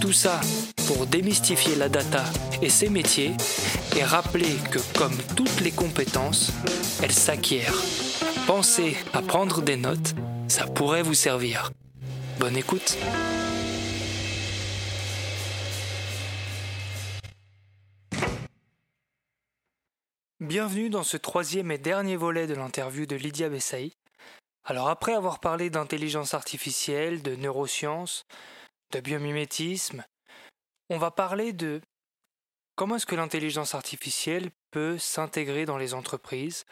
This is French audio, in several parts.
Tout ça pour démystifier la data et ses métiers et rappeler que comme toutes les compétences, elles s'acquièrent. Pensez à prendre des notes, ça pourrait vous servir. Bonne écoute. Bienvenue dans ce troisième et dernier volet de l'interview de Lydia Bessaï. Alors après avoir parlé d'intelligence artificielle, de neurosciences, de biomimétisme, on va parler de comment est-ce que l'intelligence artificielle peut s'intégrer dans les entreprises.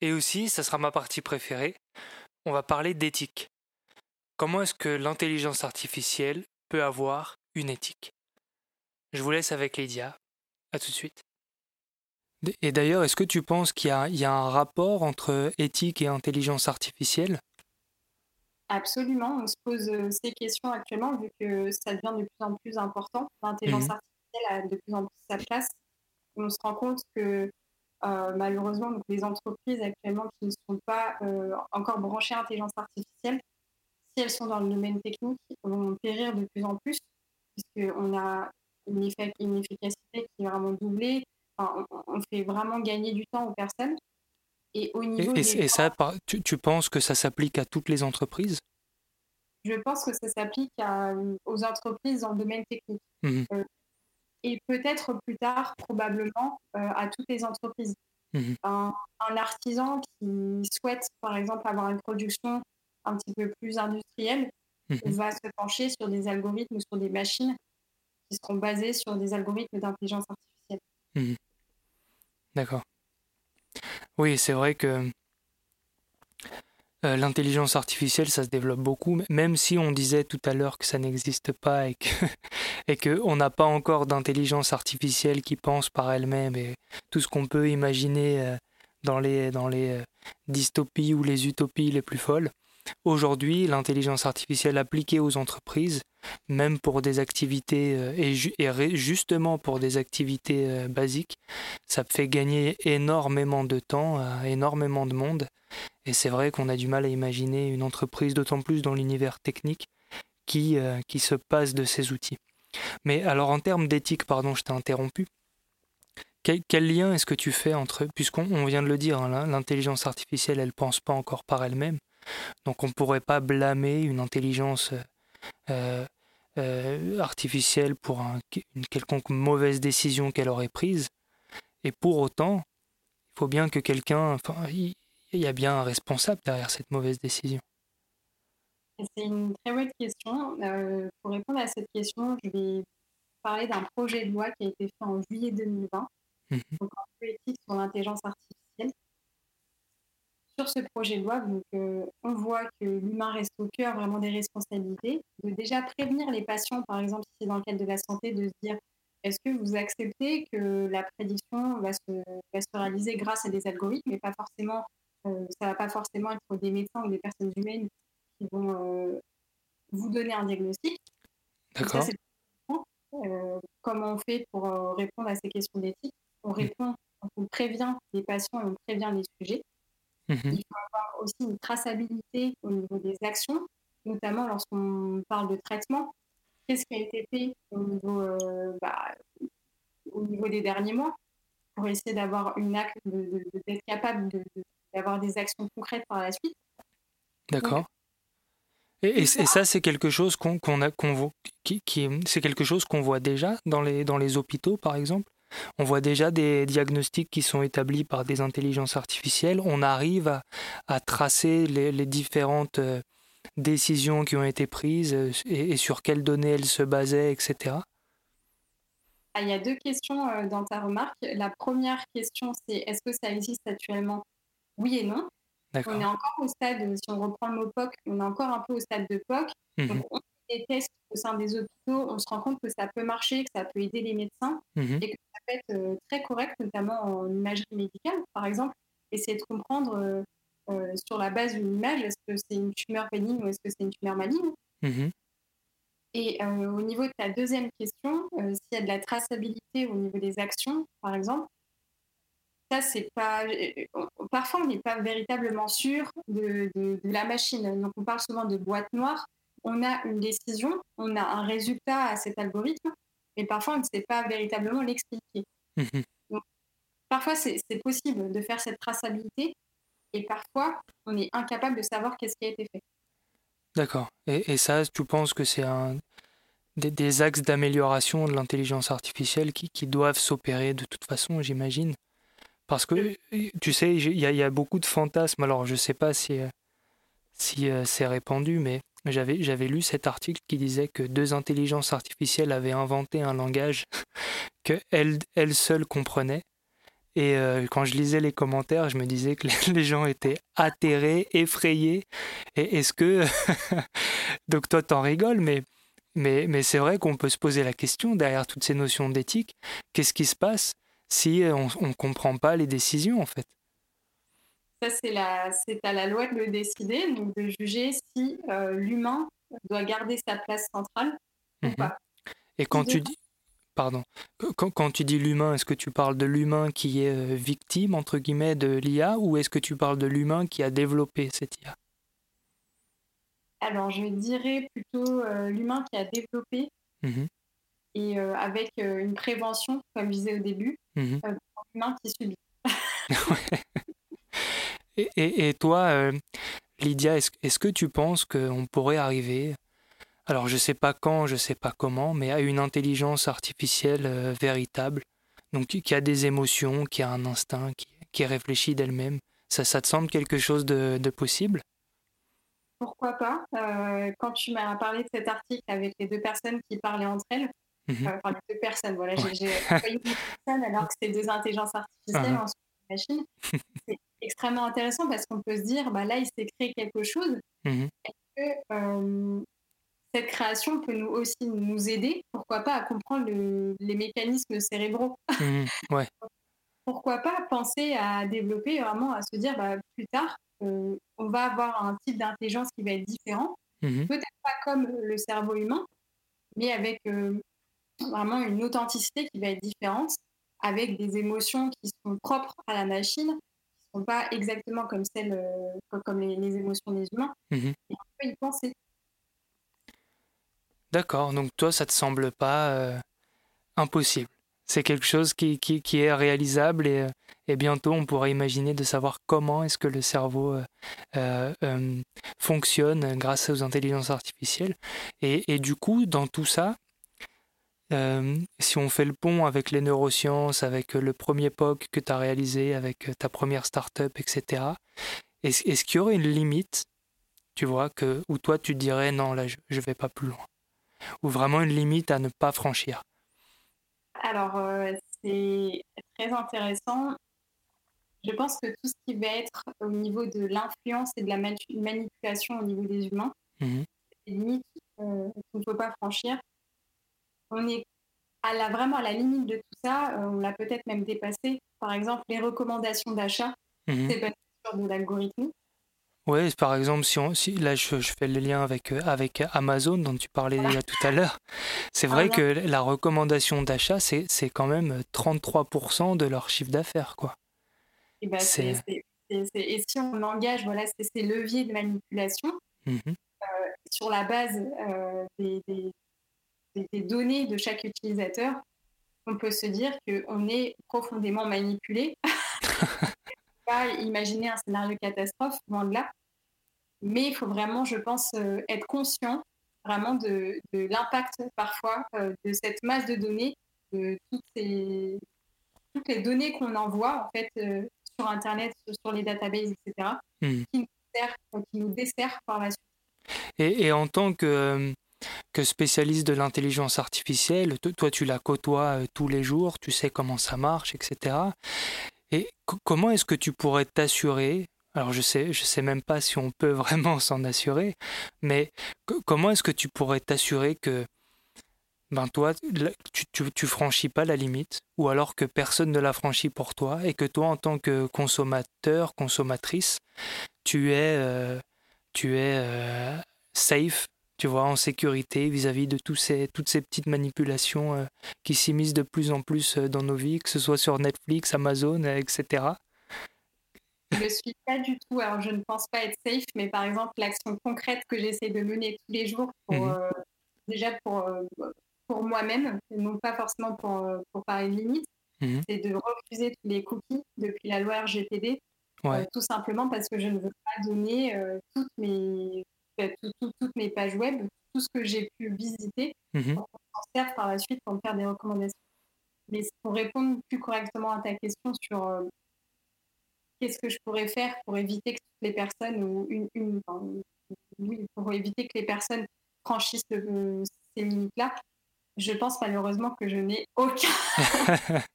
Et aussi, ça sera ma partie préférée, on va parler d'éthique. Comment est-ce que l'intelligence artificielle peut avoir une éthique? Je vous laisse avec Lydia. À tout de suite. Et d'ailleurs, est-ce que tu penses qu'il y, y, a un rapport entre éthique et intelligence artificielle? Absolument, on se pose euh, ces questions actuellement vu que ça devient de plus en plus important. L'intelligence Mhm. artificielle a de plus en plus sa place. Et on se rend compte que euh, malheureusement, donc, les entreprises actuellement qui ne sont pas euh, encore branchées à l'intelligence artificielle, si elles sont dans le domaine technique, vont périr de plus en plus puisqu'on a une, efficacité qui est vraiment doublée. Enfin, on fait vraiment gagner du temps aux personnes. Et au niveau et- des et ça, par- tu, tu penses que ça s'applique à toutes les entreprises? Je pense que ça s'applique à- aux entreprises dans le domaine technique. Mhm. Euh, et peut-être plus tard, probablement, euh, à toutes les entreprises. Mhm. Un, un artisan qui souhaite, par exemple, avoir une production un petit peu plus industrielle Mhm. va se pencher sur des algorithmes ou sur des machines qui seront basées sur des algorithmes d'intelligence artificielle. D'accord. Oui, c'est vrai que euh, l'intelligence artificielle, ça se développe beaucoup, même si on disait tout à l'heure que ça n'existe pas et que n'a pas encore d'intelligence artificielle qui pense par elle-même et tout ce qu'on peut imaginer euh, dans les dans les euh, dystopies ou les utopies les plus folles. Aujourd'hui, l'intelligence artificielle appliquée aux entreprises, même pour des activités euh, et, justement pour des activités euh, basiques, ça fait gagner énormément de temps à énormément de monde. Et c'est vrai qu'on a du mal à imaginer une entreprise, d'autant plus dans l'univers technique, qui, euh, qui se passe de ces outils. Mais alors en termes d'éthique, pardon, je t'ai interrompu. Quel, lien est-ce que tu fais entre, puisqu'on on vient de le dire, hein, l'in- l'intelligence artificielle, elle pense pas encore par elle-même, donc on ne pourrait pas blâmer une intelligence euh, euh, euh, artificielle pour un- une quelconque mauvaise décision qu'elle aurait prise. Et pour autant, il faut bien que quelqu'un, enfin, il y a bien un responsable derrière cette mauvaise décision. C'est une très bonne question. Euh, pour répondre à cette question, je vais parler d'un projet de loi qui a été fait en juillet 2020, Mhm. donc en politique sur l'intelligence artificielle. Sur ce projet de loi, donc, euh, on voit que l'humain reste au cœur vraiment des responsabilités, de déjà prévenir les patients, par exemple, si c'est dans le cadre de la santé, de se dire est-ce que vous acceptez que la prédiction va se, va se réaliser grâce à des algorithmes, mais pas forcément, euh, ça va pas forcément être des médecins ou des personnes humaines qui vont euh, vous donner un diagnostic. D'accord. comment on fait pour répondre à ces questions d'éthique? On répond, on prévient les patients et on prévient les sujets. Mhm. Il faut avoir aussi une traçabilité au niveau des actions, notamment lorsqu'on parle de traitement. Qu'est-ce qui a été fait au niveau, euh, bah, au niveau des derniers mois pour essayer d'avoir une acte, d'être capable de- de- d'avoir des actions concrètes par la suite? D'accord. Et, et- et ça, c'est quelque chose qu'on qu'on a, qu'on voit, qui, qui- c'est quelque chose qu'on voit déjà dans les, dans les hôpitaux, par exemple? On voit déjà des diagnostics qui sont établis par des intelligences artificielles. On arrive à, tracer les, différentes euh, décisions qui ont été prises euh, et, sur quelles données elles se basaient, etc. Ah, il y a deux questions euh, dans ta remarque. La première question, c'est est-ce que ça existe actuellement? Oui et non. On est encore au stade, si on reprend le mot POC, on est encore un peu au stade de POC. Mmh Donc, on fait des tests au sein des hôpitaux, on se rend compte que ça peut marcher, que ça peut aider les médecins mmh et que peut être euh, très correct, notamment en imagerie médicale, par exemple. Essayer de comprendre euh, sur la base d'une image, est-ce que c'est une tumeur bénigne ou est-ce que c'est une tumeur maligne? Mmh Et euh, au niveau de ta deuxième question, euh, s'il y a de la traçabilité au niveau des actions, par exemple, ça, c'est pas. Parfois, on n'est pas véritablement sûr de, de, la machine. Donc, on parle souvent de boîte noire. On a une décision, on a un résultat à cet algorithme, mais parfois, on ne sait pas véritablement l'expliquer. Mmh parfois, c'est possible de faire cette traçabilité, et parfois, on est incapable de savoir qu'est-ce qui a été fait. D'accord. Et, ça, tu penses que c'est un des, axes d'amélioration de l'intelligence artificielle qui, qui doivent s'opérer de toute façon, j'imagine? Parce que, tu sais, il y, y, a beaucoup de fantasmes. Alors, je ne sais pas si, si euh, c'est répandu, mais j'avais, j'avais lu cet article qui disait que deux intelligences artificielles avaient inventé un langage que elles seules comprenaient. Et euh, quand je lisais les commentaires, je me disais que les gens étaient atterrés, effrayés. Et est-ce que... Donc toi, t'en rigoles, mais c'est vrai qu'on peut se poser la question, derrière toutes ces notions d'éthique, qu'est-ce qui se passe si on ne comprend pas les décisions, en fait? Ça, c'est, la, c'est à la loi de le décider, donc de juger si euh, l'humain doit garder sa place centrale ou mmh pas. Et quand tu dis pardon. Quand, tu dis l'humain, est-ce que tu parles de l'humain qui est euh, victime, entre guillemets, de l'IA, ou est-ce que tu parles de l'humain qui a développé cette IA Alors, je dirais plutôt euh, l'humain qui a développé, mmh et euh, avec une prévention, comme je disais au début, mmh l'humain qui subit. et, et, toi, Lydia, est-ce que tu penses qu'on pourrait arriver alors je ne sais pas quand, je ne sais pas comment, mais à une intelligence artificielle euh, véritable, donc qui a des émotions, qui a un instinct, qui, réfléchit d'elle-même. Ça, ça te semble quelque chose de, possible? Pourquoi pas euh, Quand tu m'as parlé de cet article avec les deux personnes qui parlaient entre elles, euh, enfin deux personnes, voilà, j'ai une personne alors que c'est deux intelligences artificielles uh-huh. en machine. C'est extrêmement intéressant parce qu'on peut se dire, bah là, il s'est créé quelque chose. Mmh Est-ce que cette création peut nous aussi nous aider, pourquoi pas, à comprendre les mécanismes cérébraux? Mmh, ouais. pourquoi pas penser à développer vraiment, à se dire bah, plus tard, euh, on va avoir un type d'intelligence qui va être différent, mmh peut-être pas comme le cerveau humain, mais avec euh, vraiment une authenticité qui va être différente, avec des émotions qui sont propres à la machine, sont pas exactement comme celles, euh, comme les, émotions des humains. Mmh Et on peut y penser. D'accord, donc toi, ça te semble pas euh, impossible. C'est quelque chose qui, qui, est réalisable et, euh, et, bientôt on pourra imaginer de savoir comment est-ce que le cerveau euh, fonctionne grâce aux intelligences artificielles. Et, et du coup, dans tout ça, si on fait le pont avec les neurosciences, avec le premier POC que tu as réalisé, avec ta première start-up, etc., est-ce, est qu'il y aurait une limite, tu vois, que, où toi tu dirais non, là je ne vais pas plus loin? Ou vraiment une limite à ne pas franchir? Alors, euh, c'est très intéressant. Je pense que tout ce qui va être au niveau de l'influence et de la manipulation au niveau des humains, mmh c'est une limite euh, qu'il ne faut pas franchir. On est à la, vraiment à la limite de tout ça, euh, on l'a peut-être même dépassé. Par exemple, les recommandations d'achat, mmh c'est basé sur de l'algorithme. Oui, par exemple, si, on, si là je, fais le lien avec, euh, avec Amazon dont tu parlais tout à l'heure, c'est vrai que la recommandation d'achat, c'est, quand même 33% de leur chiffre d'affaires. quoi. Et, bah, et si on engage voilà, ces leviers de manipulation euh, sur la base euh, des, des, des, données de chaque utilisateur, on peut se dire qu'on est profondément manipulé. pas imaginer un scénario catastrophe, loin de là. Mais il faut vraiment, je pense, euh, être conscient vraiment de, l'impact parfois euh, de cette masse de données, de toutes ces, toutes les données qu'on envoie en fait sur Internet, sur les databases, etc., Hmm. qui, nous sert, qui nous dessert par la suite. Et, et en tant que, que spécialiste de l'intelligence artificielle, to- toi tu la côtoies euh, tous les jours, tu sais comment ça marche, etc. Et co- comment est-ce que tu pourrais t'assurer alors je sais, je sais même pas si on peut vraiment s'en assurer, mais co- comment est-ce que tu pourrais t'assurer que ben toi tu, tu franchis pas la limite ou alors que personne ne la franchit pour toi et que toi en tant que consommateur, consommatrice, tu es euh, tu es euh, safe, tu vois, en sécurité vis-à-vis de tous ces, toutes ces petites manipulations euh, qui s'immiscent de plus en plus euh, dans nos vies, que ce soit sur Netflix, Amazon, euh, etc. Je ne suis pas du tout, alors je ne pense pas être safe, mais par exemple, l'action concrète que j'essaie de mener tous les jours, pour, euh, déjà pour, euh, pour moi-même, et non pas forcément pour, pour parler de limite, Mhm. c'est de refuser tous les cookies depuis la loi RGPD, Ouais. euh, tout simplement parce que je ne veux pas donner toutes, mes, tout- tout- toutes mes pages web, tout ce que j'ai pu visiter, pour qu'on s'en par la suite pour me faire des recommandations. Mais pour répondre plus correctement à ta question sur euh, qu'est-ce que je pourrais faire pour éviter que les personnes ou une, une- enfin, oui, pour éviter que les personnes franchissent le- ces limites-là, je pense malheureusement que je n'ai aucun,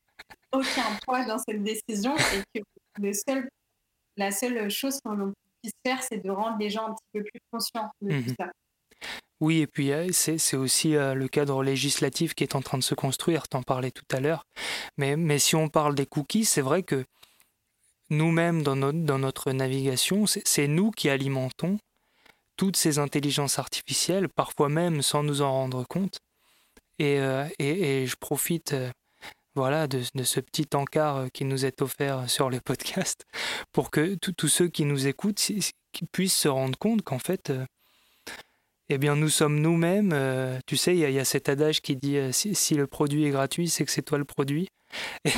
aucun poids dans cette décision et que le seul, la seule chose qu'on puisse faire, c'est de rendre les gens un petit peu plus conscients de tout Mhm. ça. Oui, et puis euh, c'est aussi euh, le cadre législatif qui est en train de se construire, t'en parlais tout à l'heure. Mais, mais si on parle des cookies, c'est vrai que nous-mêmes, dans, notre dans notre navigation, c'est nous qui alimentons toutes ces intelligences artificielles, parfois même sans nous en rendre compte. Et, euh, et, et je profite voilà, de, ce petit encart euh, qui nous est offert sur le podcast pour que tous ceux qui nous écoutent puissent se rendre compte qu'en fait, euh, eh bien, nous sommes nous-mêmes. euh, tu sais, il y, a- cet adage qui dit euh, si, le produit est gratuit, c'est que c'est toi le produit.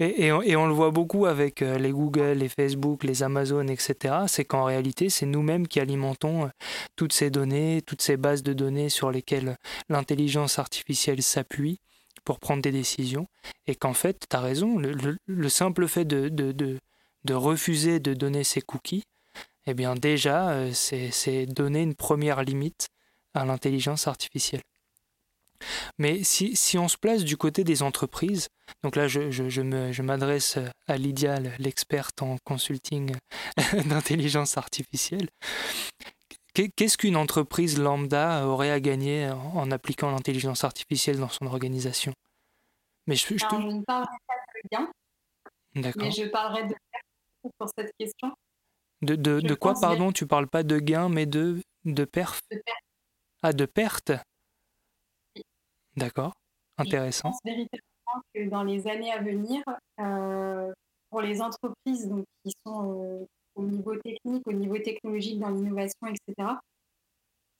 Et, on, le voit beaucoup avec euh, les Google, les Facebook, les Amazon, etc. C'est qu'en réalité, c'est nous-mêmes qui alimentons euh, toutes ces données, toutes ces bases de données sur lesquelles l'intelligence artificielle s'appuie pour prendre des décisions. Et qu'en fait, tu as raison, le, le- le simple fait de, de, de, refuser de donner ces cookies, eh bien déjà, euh, c'est donner une première limite à l'intelligence artificielle. Mais si, si on se place du côté des entreprises, donc là je, je, je m'adresse à Lydia, l'experte en consulting d'intelligence artificielle, qu'est-ce qu'une entreprise lambda aurait à gagner en, appliquant l'intelligence artificielle dans son organisation? Mais je, je te- Alors, je ne parlerai pas de gain, D'accord. mais je parlerai de perte pour cette question. De, de, je de quoi, pardon? Tu parles pas de gain, mais de, de perf? De perte. Ah, de perte? Oui. D'accord. Je Intéressant. pense véritablement que dans les années à venir, euh, pour les entreprises donc, qui sont euh, au niveau technique, au niveau technologique, dans l'innovation, etc.,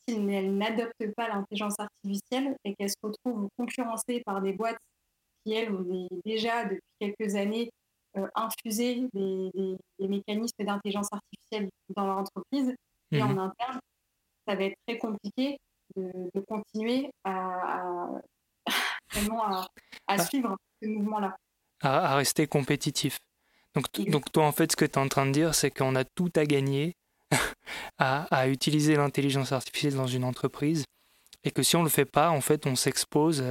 si elles n'adoptent pas l'intelligence artificielle et qu'elles se retrouvent concurrencées par des boîtes qui, elles, ont déjà depuis quelques années euh, infusé des, des- des mécanismes d'intelligence artificielle dans leur entreprise et en interne, ça va être très compliqué de, de continuer à, à- vraiment à, à Ah. suivre ce mouvement-là. À, à rester compétitif. Donc, toi, en fait, ce que tu es en train de dire, c'est qu'on a tout à gagner à, à utiliser l'intelligence artificielle dans une entreprise et que si on ne le fait pas, en fait, on s'expose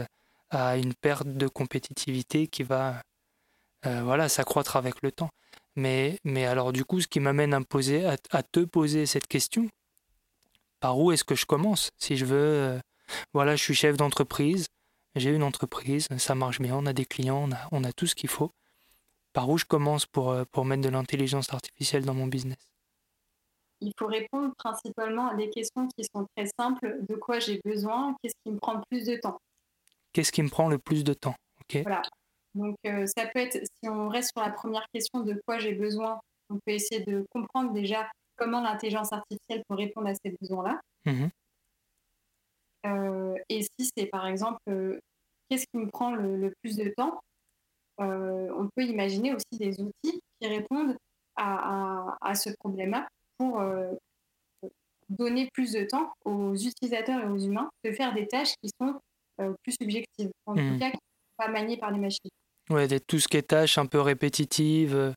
à une perte de compétitivité qui va euh, voilà, s'accroître avec le temps. Mais, mais alors, du coup, ce qui m'amène à, me poser, à, à te poser cette question, par où est-ce que je commence? Si je veux, euh, voilà, je suis chef d'entreprise, j'ai une entreprise, ça marche bien, on a des clients, on a, on a tout ce qu'il faut. Par où je commence pour, euh, pour mettre de l'intelligence artificielle dans mon business? Il faut répondre principalement à des questions qui sont très simples. De quoi j'ai besoin? Qu'est-ce qui me prend le plus de temps? Qu'est-ce qui me prend le plus de temps? Voilà. Donc, euh, ça peut être, si on reste sur la première question de quoi j'ai besoin, on peut essayer de comprendre déjà comment l'intelligence artificielle peut répondre à ces besoins-là. Mhm. Euh, et si c'est par exemple, euh, qu'est-ce qui me prend le, le plus de temps? On peut imaginer aussi des outils qui répondent à, à- à ce problème-là pour euh, donner plus de temps aux utilisateurs et aux humains de faire des tâches qui sont euh, plus subjectives, en tout cas qui ne sont pas maniées par les machines. Ouais, tout ce qui est tâches un peu répétitives, euh,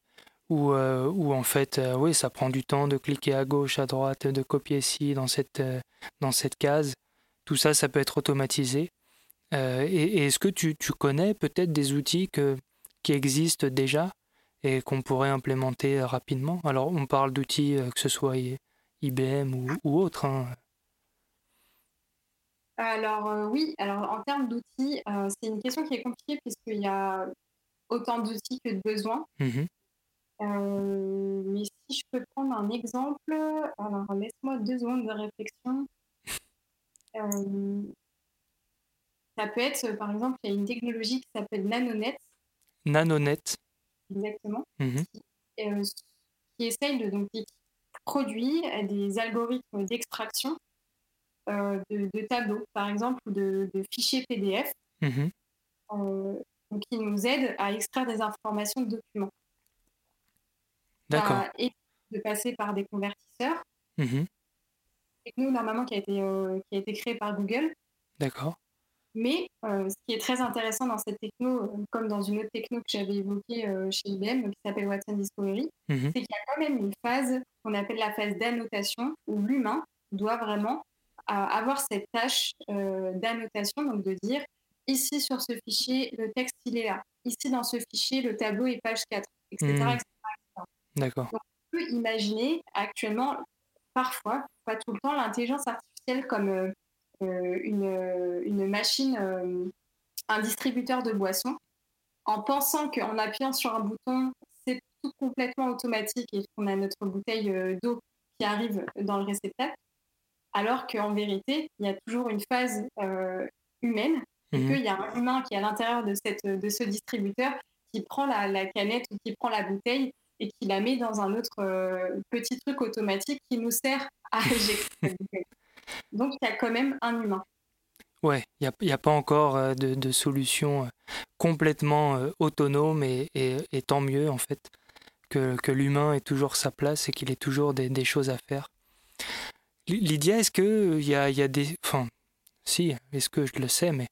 où, euh, où en fait, euh, oui, ça prend du temps de cliquer à gauche, à droite, de copier ici, dans cette, dans cette case. Tout ça, ça peut être automatisé. et, est-ce que tu, tu connais peut-être des outils que, qui existent déjà et qu'on pourrait implémenter rapidement Alors, on parle d'outils, que ce soit IBM ou, ou autre. Hein. Alors euh, oui, alors en termes d'outils, euh, c'est une question qui est compliquée puisqu'il y a autant d'outils que de besoins. Mmh euh, mais si je peux prendre un exemple, alors laisse-moi deux secondes de réflexion. ça peut être, par exemple, il y a une technologie qui s'appelle NanoNet. NanoNet. Exactement. Mmh qui, essaye de donc qui produit des algorithmes d'extraction euh, de, tableaux, par exemple, ou de, fichiers PDF, mhm. euh, qui nous aident à extraire des informations de documents. D'accord. Et de passer par des convertisseurs. Mmh. Techno, normalement, qui a, été, euh, qui a été créé par Google. D'accord. Mais ce qui est très intéressant dans cette techno, comme dans une autre techno que j'avais évoquée chez IBM, qui s'appelle Watson Discovery, mmh. c'est qu'il y a quand même une phase qu'on appelle la phase d'annotation, où l'humain doit vraiment avoir cette tâche euh, d'annotation, donc de dire ici sur ce fichier, le texte il est là. Ici dans ce fichier, le tableau est page 4, etc. D'accord. on peut imaginer actuellement, parfois, pas tout le temps, l'intelligence artificielle comme euh, euh, une, une, machine, un distributeur de boissons, en pensant qu'en appuyant sur un bouton, c'est tout complètement automatique et qu'on a notre bouteille d'eau qui arrive dans le réceptacle alors qu'en vérité, il y a toujours une phase euh, humaine, et mhm. qu'il y a un humain qui est à l'intérieur de, cette, de ce distributeur qui prend la, canette ou qui prend la bouteille et qui la met dans un autre euh, petit truc automatique qui nous sert à injecter Donc il y a quand même un humain. Ouais, il n'y a, pas encore euh, de, solution complètement autonome et, tant mieux en fait que, l'humain ait toujours sa place et qu'il ait toujours des choses à faire. Lydia, est-ce qu'il y a, y a des... Enfin, si, est-ce que je le sais, mais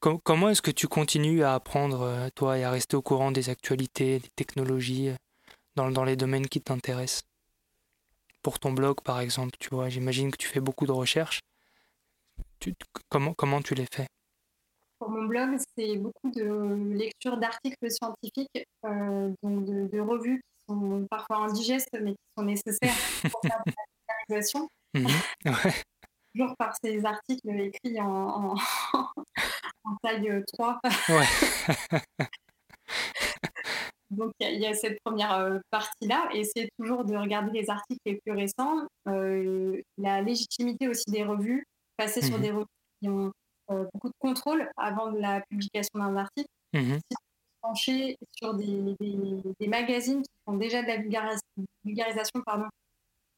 comment est-ce que tu continues à apprendre, euh, toi, et à rester au courant des actualités, des technologies, euh, dans les domaines qui t'intéressent? Pour ton blog, par exemple, tu vois, j'imagine que tu fais beaucoup de recherches. comment, comment tu les fais? Pour mon blog, c'est beaucoup de lecture d'articles scientifiques, euh, donc de, revues qui sont parfois indigestes, mais qui sont nécessaires pour faire de la Mhm. Toujours par ces articles écrits en, en, taille 3. Donc il y, a cette première euh, partie-là, et c'est toujours de regarder les articles les plus récents, euh, la légitimité aussi des revues, passer sur mhm. des revues qui ont euh, beaucoup de contrôle avant la publication d'un article, mmh. pencher sur des, des, magazines qui font déjà de la vulgarisation pardon,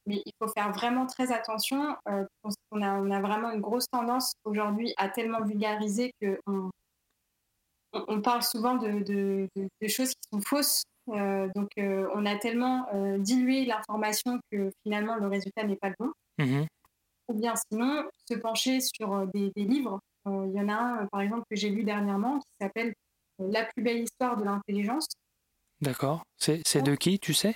mais il faut faire vraiment très attention. Euh, on, a, on, a, vraiment une grosse tendance aujourd'hui à tellement vulgariser qu'on on, parle souvent de, de, choses qui sont fausses. Euh, donc, euh, on a tellement dilué l'information que finalement le résultat n'est pas bon. Mmh Ou bien sinon, se pencher sur des, des livres. Il y en a un, par exemple, que j'ai lu dernièrement qui s'appelle La plus belle histoire de l'intelligence. D'accord. C'est de qui, tu sais?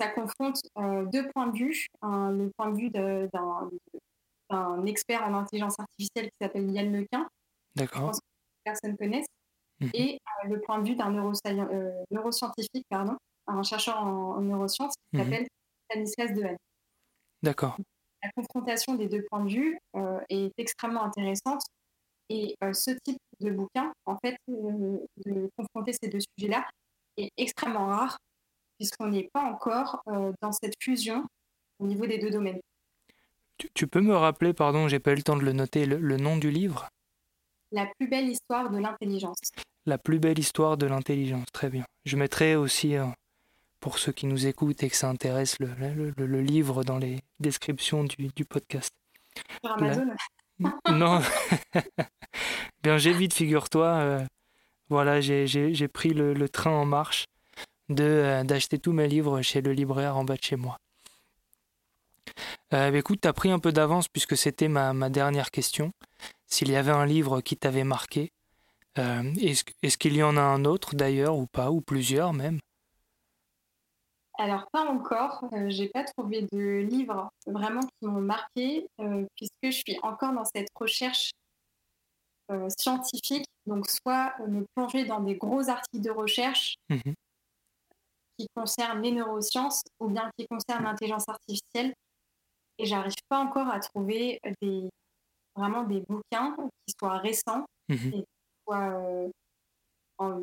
Ça confronte euh, deux points de vue. le point de vue d'un expert en intelligence artificielle qui s'appelle Yann Lequin. D'accord. Que personne connaisse. Mhm. Et euh, le point de vue d'un euh, neuroscientifique, pardon, un chercheur en, neurosciences qui mhm. s'appelle Stanislas Dehaene. D'accord. La confrontation des deux points de vue est extrêmement intéressante. Et ce type de bouquin, en fait, de confronter ces deux sujets-là, est extrêmement rare puisqu'on n'est pas encore euh, dans cette fusion au niveau des deux domaines. Tu, peux me rappeler, pardon, j'ai pas eu le temps de le noter, le, nom du livre? La plus belle histoire de l'intelligence. La plus belle histoire de l'intelligence, très bien. Je mettrai aussi, euh, pour ceux qui nous écoutent et que ça intéresse, le, le, livre dans les descriptions du, du podcast. Sur Amazon Non. bien, j'évite, figure-toi. Euh, voilà, j'ai pris le train en marche de euh, d'acheter tous mes livres chez le libraire en bas de chez moi. Euh, bah, écoute, tu as pris un peu d'avance puisque c'était ma, ma, dernière question. S'il y avait un livre qui t'avait marqué, Est-ce qu'il y en a un autre d'ailleurs ou pas, ou plusieurs même? Alors pas encore, Je j'ai pas trouvé de livres vraiment qui m'ont marqué puisque je suis encore dans cette recherche scientifique. Donc soit me plonger dans des gros articles de recherche mmh qui concernent les neurosciences ou bien qui concernent l'intelligence artificielle. Et j'arrive pas encore à trouver des vraiment des bouquins qui soient récents mmh et qui soient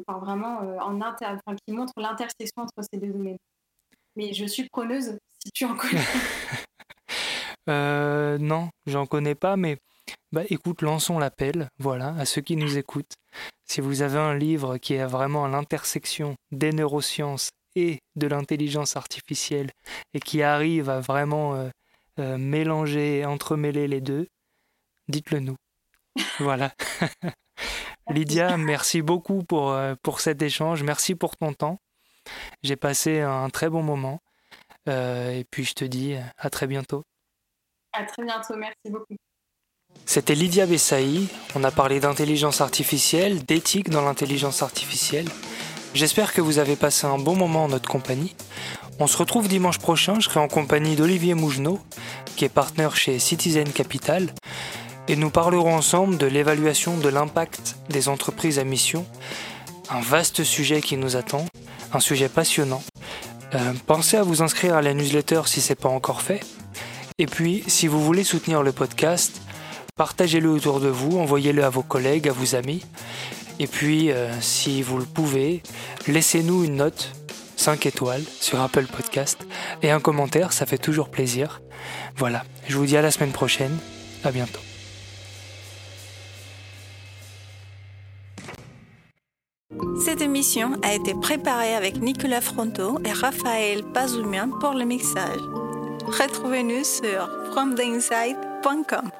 vraiment en inter, qui montrent l'intersection entre ces deux domaines mais je suis preneuse si tu en connais. euh, non, j'en connais pas, mais bah, écoute, lançons l'appel, voilà, à ceux qui nous écoutent. Si vous avez un livre qui est vraiment à l'intersection des neurosciences et de l'intelligence artificielle et qui arrive à vraiment euh, euh, mélanger, entremêler les deux, dites-le nous. voilà. Lydia, merci beaucoup pour, euh, pour cet échange. Merci pour ton temps. J'ai passé un très bon moment. Euh, et puis je te dis à très bientôt. À très bientôt, merci beaucoup. C'était Lydia Bessaï. On a parlé d'intelligence artificielle, d'éthique dans l'intelligence artificielle. J'espère que vous avez passé un bon moment en notre compagnie. On se retrouve dimanche prochain. Je serai en compagnie d'Olivier Mougenot, qui est partenaire chez Citizen Capital. Et nous parlerons ensemble de l'évaluation de l'impact des entreprises à mission. Un vaste sujet qui nous attend un sujet passionnant. Euh, pensez à vous inscrire à la newsletter si ce n'est pas encore fait. Et puis, si vous voulez soutenir le podcast, partagez-le autour de vous, envoyez-le à vos collègues, à vos amis. Et puis, euh, si vous le pouvez, laissez-nous une note, 5 étoiles, sur Apple Podcast, et un commentaire, ça fait toujours plaisir. Voilà, je vous dis à la semaine prochaine, à bientôt. Cette émission a été préparée avec Nicolas Fronto et Raphaël Pazumian pour le mixage. Retrouvez-nous sur fromtheinside.com.